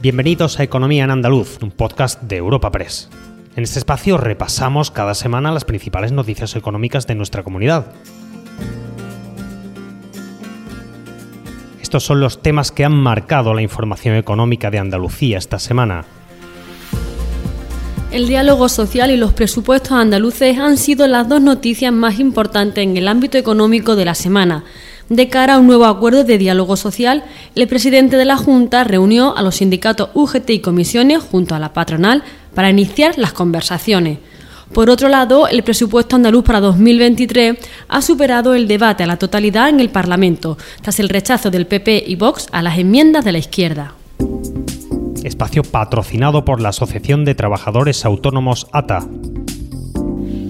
Bienvenidos a Economía en Andaluz, un podcast de Europa Press. En este espacio repasamos cada semana las principales noticias económicas de nuestra comunidad. Estos son los temas que han marcado la información económica de Andalucía esta semana. El diálogo social y los presupuestos andaluces han sido las dos noticias más importantes en el ámbito económico de la semana. De cara a un nuevo acuerdo de diálogo social, el presidente de la Junta reunió a los sindicatos UGT y comisiones junto a la patronal para iniciar las conversaciones. Por otro lado, el presupuesto andaluz para 2023 ha superado el debate a la totalidad en el Parlamento, tras el rechazo del PP y Vox a las enmiendas de la izquierda. Espacio patrocinado por la Asociación de Trabajadores Autónomos ATA.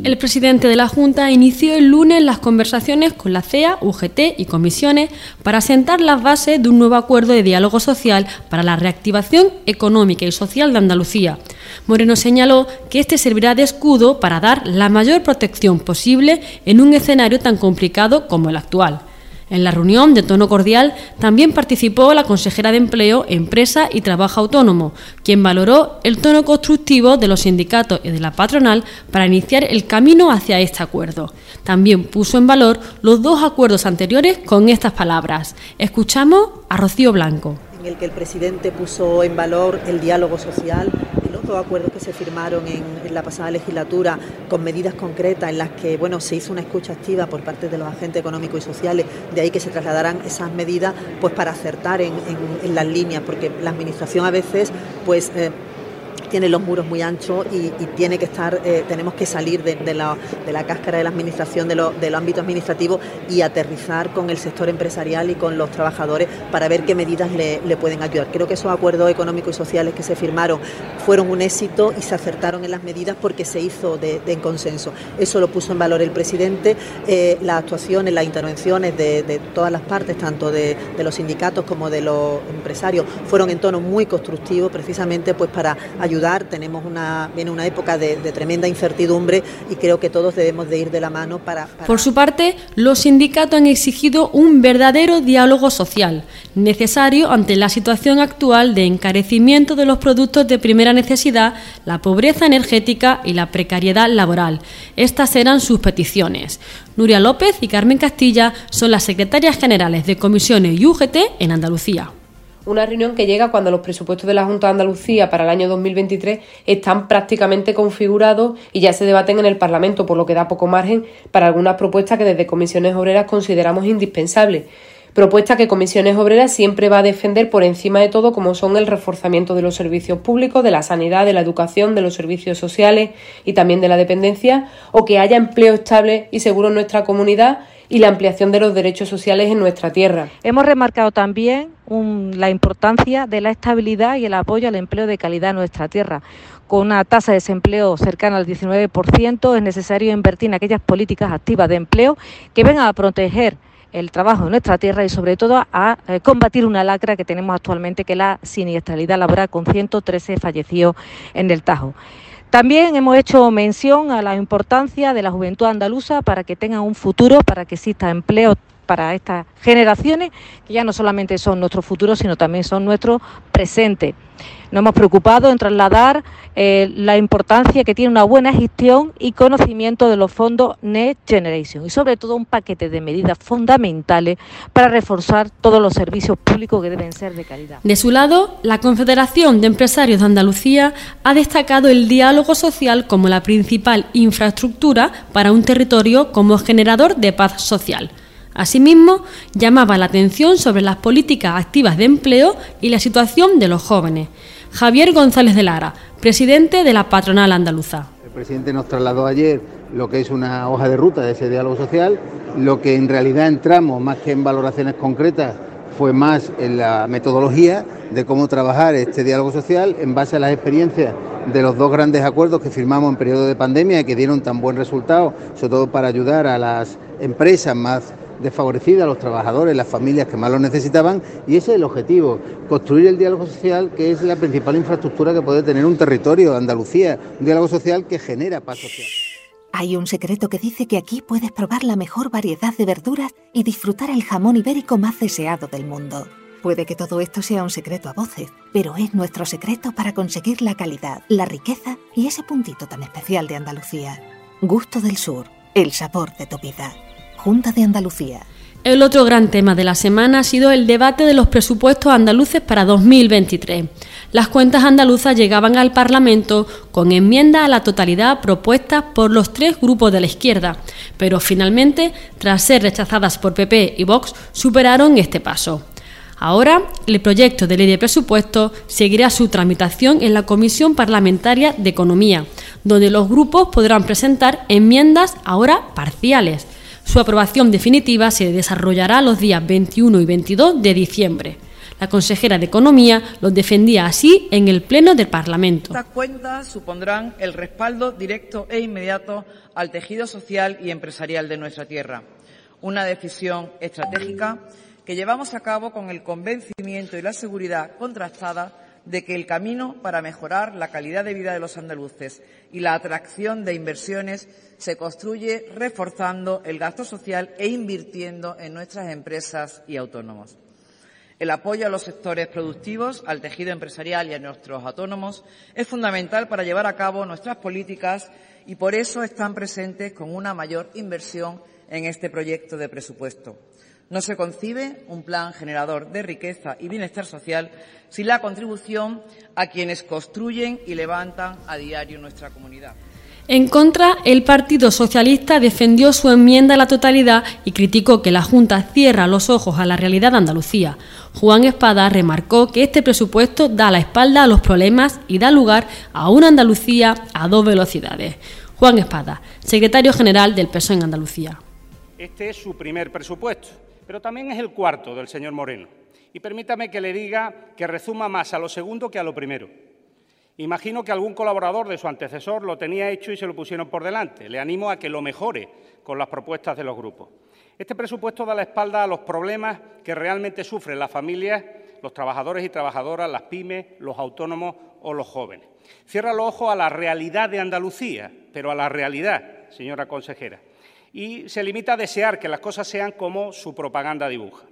El presidente de la Junta inició el lunes las conversaciones con la CEA, UGT y comisiones para sentar las bases de un nuevo acuerdo de diálogo social para la reactivación económica y social de Andalucía. Moreno señaló que este servirá de escudo para dar la mayor protección posible en un escenario tan complicado como el actual. En la reunión de tono cordial también participó la consejera de Empleo, Empresa y Trabajo Autónomo, quien valoró el tono constructivo de los sindicatos y de la patronal para iniciar el camino hacia este acuerdo. También puso en valor los dos acuerdos anteriores con estas palabras. Escuchamos a Rocío Blanco. En el que el presidente puso en valor el diálogo social, acuerdos que se firmaron en, la pasada legislatura con medidas concretas en las que bueno se hizo una escucha activa por parte de los agentes económicos y sociales, de ahí que se trasladaran esas medidas pues para acertar en, las líneas, porque la administración a veces pues eh, tiene los muros muy anchos y, tiene que estar, eh, tenemos que salir de, la, cáscara de la administración, de, lo, del ámbito administrativo y aterrizar con el sector empresarial y con los trabajadores para ver qué medidas le, pueden ayudar. Creo que esos acuerdos económicos y sociales que se firmaron fueron un éxito y se acertaron en las medidas porque se hizo de, en consenso. Eso lo puso en valor el presidente, eh, las actuaciones, las intervenciones de, todas las partes, tanto de, los sindicatos como de los empresarios, fueron en tono muy constructivo precisamente pues para ayudar tenemos una, viene una época de, tremenda incertidumbre y creo que todos debemos de ir de la mano para, Por su parte, los sindicatos han exigido un verdadero diálogo social, necesario ante la situación actual de encarecimiento de los productos de primera necesidad, la pobreza energética y la precariedad laboral. Estas eran sus peticiones. Nuria López y Carmen Castilla son las secretarias generales de comisiones y UGT en Andalucía una reunión que llega cuando los presupuestos de la Junta de Andalucía para el año 2023 están prácticamente configurados y ya se debaten en el Parlamento, por lo que da poco margen para algunas propuestas que desde comisiones obreras consideramos indispensables. Propuesta que Comisiones Obreras siempre va a defender por encima de todo, como son el reforzamiento de los servicios públicos, de la sanidad, de la educación, de los servicios sociales y también de la dependencia, o que haya empleo estable y seguro en nuestra comunidad y la ampliación de los derechos sociales en nuestra tierra. Hemos remarcado también la importancia de la estabilidad y el apoyo al empleo de calidad en nuestra tierra. Con una tasa de desempleo cercana al 19%, es necesario invertir en aquellas políticas activas de empleo que vengan a proteger el trabajo en nuestra tierra y sobre todo a eh, combatir una lacra que tenemos actualmente que es la siniestralidad laboral con 113 fallecidos en el Tajo. También hemos hecho mención a la importancia de la juventud andaluza para que tengan un futuro, para que exista empleo para estas generaciones, que ya no solamente son nuestro futuro, sino también son nuestro presente. Nos hemos preocupado en trasladar eh, la importancia que tiene una buena gestión y conocimiento de los fondos Next Generation y sobre todo un paquete de medidas fundamentales para reforzar todos los servicios públicos que deben ser de calidad. De su lado, la Confederación de Empresarios de Andalucía ha destacado el diálogo social como la principal infraestructura para un territorio como generador de paz social. Asimismo, llamaba la atención sobre las políticas activas de empleo y la situación de los jóvenes. Javier González de Lara, presidente de la patronal andaluza. El presidente nos trasladó ayer lo que es una hoja de ruta de ese diálogo social, lo que en realidad entramos más que en valoraciones concretas fue más en la metodología de cómo trabajar este diálogo social en base a las experiencias de los dos grandes acuerdos que firmamos en periodo de pandemia y que dieron tan buen resultado, sobre todo para ayudar a las empresas más desfavorecida a los trabajadores, las familias que más lo necesitaban, y ese es el objetivo, construir el diálogo social, que es la principal infraestructura que puede tener un territorio, Andalucía, un diálogo social que genera paz social. Hay un secreto que dice que aquí puedes probar la mejor variedad de verduras y disfrutar el jamón ibérico más deseado del mundo. Puede que todo esto sea un secreto a voces, pero es nuestro secreto para conseguir la calidad, la riqueza y ese puntito tan especial de Andalucía. Gusto del Sur, el sabor de tu vida. Junta de Andalucía. El otro gran tema de la semana ha sido el debate de los presupuestos andaluces para 2023. Las cuentas andaluzas llegaban al Parlamento con enmiendas a la totalidad propuestas por los tres grupos de la izquierda, pero finalmente, tras ser rechazadas por PP y Vox, superaron este paso. Ahora, el proyecto de ley de presupuesto seguirá su tramitación en la Comisión Parlamentaria de Economía, donde los grupos podrán presentar enmiendas ahora parciales. Su aprobación definitiva se desarrollará los días 21 y 22 de diciembre. La consejera de Economía lo defendía así en el Pleno del Parlamento. Estas cuentas supondrán el respaldo directo e inmediato al tejido social y empresarial de nuestra tierra. Una decisión estratégica que llevamos a cabo con el convencimiento y la seguridad contrastada de que el camino para mejorar la calidad de vida de los andaluces y la atracción de inversiones se construye reforzando el gasto social e invirtiendo en nuestras empresas y autónomos. El apoyo a los sectores productivos, al tejido empresarial y a nuestros autónomos es fundamental para llevar a cabo nuestras políticas y por eso están presentes con una mayor inversión en este proyecto de presupuesto. No se concibe un plan generador de riqueza y bienestar social sin la contribución a quienes construyen y levantan a diario nuestra comunidad. En contra, el Partido Socialista defendió su enmienda a la totalidad y criticó que la Junta cierra los ojos a la realidad de Andalucía. Juan Espada remarcó que este presupuesto da la espalda a los problemas y da lugar a una Andalucía a dos velocidades. Juan Espada, secretario general del PSOE en Andalucía. Este es su primer presupuesto pero también es el cuarto del señor Moreno. Y permítame que le diga que rezuma más a lo segundo que a lo primero. Imagino que algún colaborador de su antecesor lo tenía hecho y se lo pusieron por delante. Le animo a que lo mejore con las propuestas de los grupos. Este presupuesto da la espalda a los problemas que realmente sufren las familias, los trabajadores y trabajadoras, las pymes, los autónomos o los jóvenes. Cierra los ojos a la realidad de Andalucía, pero a la realidad, señora consejera y se limita a desear que las cosas sean como su propaganda dibuja.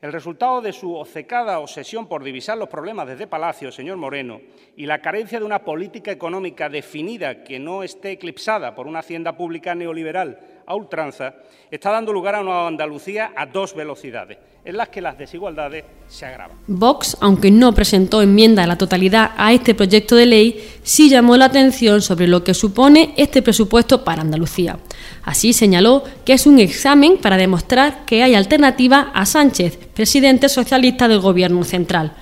El resultado de su obcecada obsesión por divisar los problemas desde Palacio, señor Moreno, y la carencia de una política económica definida que no esté eclipsada por una hacienda pública neoliberal a ultranza, está dando lugar a una Andalucía a dos velocidades, en las que las desigualdades se agravan. Vox, aunque no presentó enmienda a la totalidad a este proyecto de ley, sí llamó la atención sobre lo que supone este presupuesto para Andalucía. Así señaló que es un examen para demostrar que hay alternativa a Sánchez, presidente socialista del Gobierno central.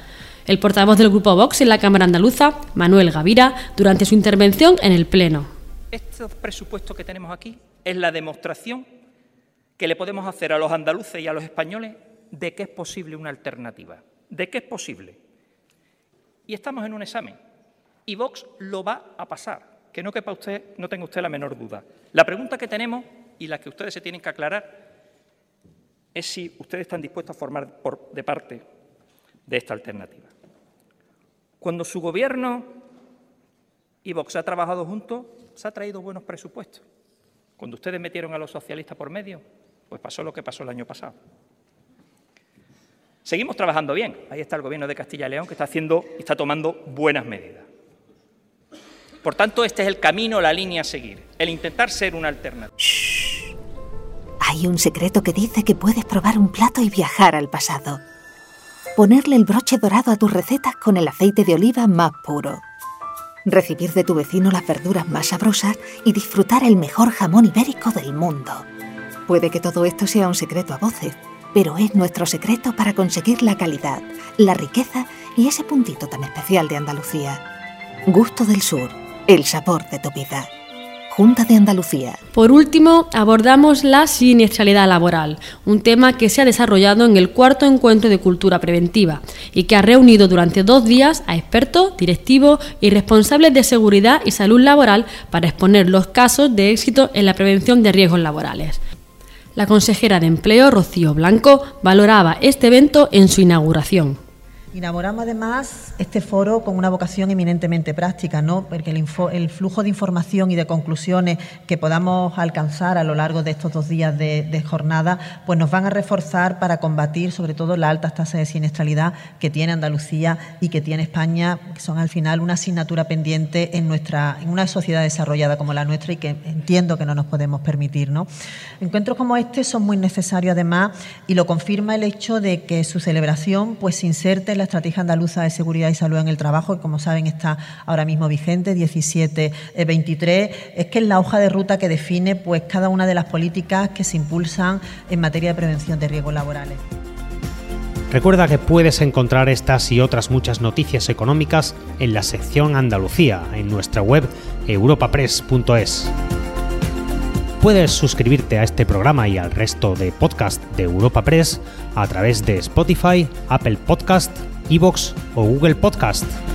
El portavoz del Grupo Vox en la Cámara Andaluza, Manuel Gavira, durante su intervención en el Pleno. Este presupuesto que tenemos aquí es la demostración que le podemos hacer a los andaluces y a los españoles de que es posible una alternativa, de que es posible. Y estamos en un examen. Y Vox lo va a pasar, que no quepa usted, no tenga usted la menor duda. La pregunta que tenemos y la que ustedes se tienen que aclarar es si ustedes están dispuestos a formar de parte de esta alternativa. Cuando su gobierno y Vox ha trabajado juntos, se ha traído buenos presupuestos. Cuando ustedes metieron a los socialistas por medio, pues pasó lo que pasó el año pasado. Seguimos trabajando bien. Ahí está el gobierno de Castilla y León que está haciendo y está tomando buenas medidas. Por tanto, este es el camino, la línea a seguir, el intentar ser una alternativa. Hay un secreto que dice que puedes probar un plato y viajar al pasado. Ponerle el broche dorado a tus recetas con el aceite de oliva más puro. Recibir de tu vecino las verduras más sabrosas y disfrutar el mejor jamón ibérico del mundo. Puede que todo esto sea un secreto a voces, pero es nuestro secreto para conseguir la calidad, la riqueza y ese puntito tan especial de Andalucía. Gusto del Sur, el sabor de tu vida. Junta de Andalucía. Por último, abordamos la siniestralidad laboral, un tema que se ha desarrollado en el cuarto encuentro de cultura preventiva y que ha reunido durante dos días a expertos, directivos y responsables de seguridad y salud laboral para exponer los casos de éxito en la prevención de riesgos laborales. La consejera de Empleo, Rocío Blanco, valoraba este evento en su inauguración. Inauguramos además este foro con una vocación eminentemente práctica, ¿no? porque el, flujo de información y de conclusiones que podamos alcanzar a lo largo de estos dos días de, jornada, pues nos van a reforzar para combatir sobre todo las altas tasas de siniestralidad que tiene Andalucía y que tiene España, que son al final una asignatura pendiente en nuestra, en una sociedad desarrollada como la nuestra y que entiendo que no nos podemos permitir. ¿no? Encuentros como este son muy necesarios además y lo confirma el hecho de que su celebración pues se inserte en Estrategia Andaluza de Seguridad y Salud en el Trabajo, que como saben está ahora mismo vigente, 17-23, es que es la hoja de ruta que define pues, cada una de las políticas que se impulsan en materia de prevención de riesgos laborales. Recuerda que puedes encontrar estas y otras muchas noticias económicas en la sección Andalucía, en nuestra web europapress.es. Puedes suscribirte a este programa y al resto de podcast de Europa Press a través de Spotify, Apple Podcast, Evox o Google Podcast.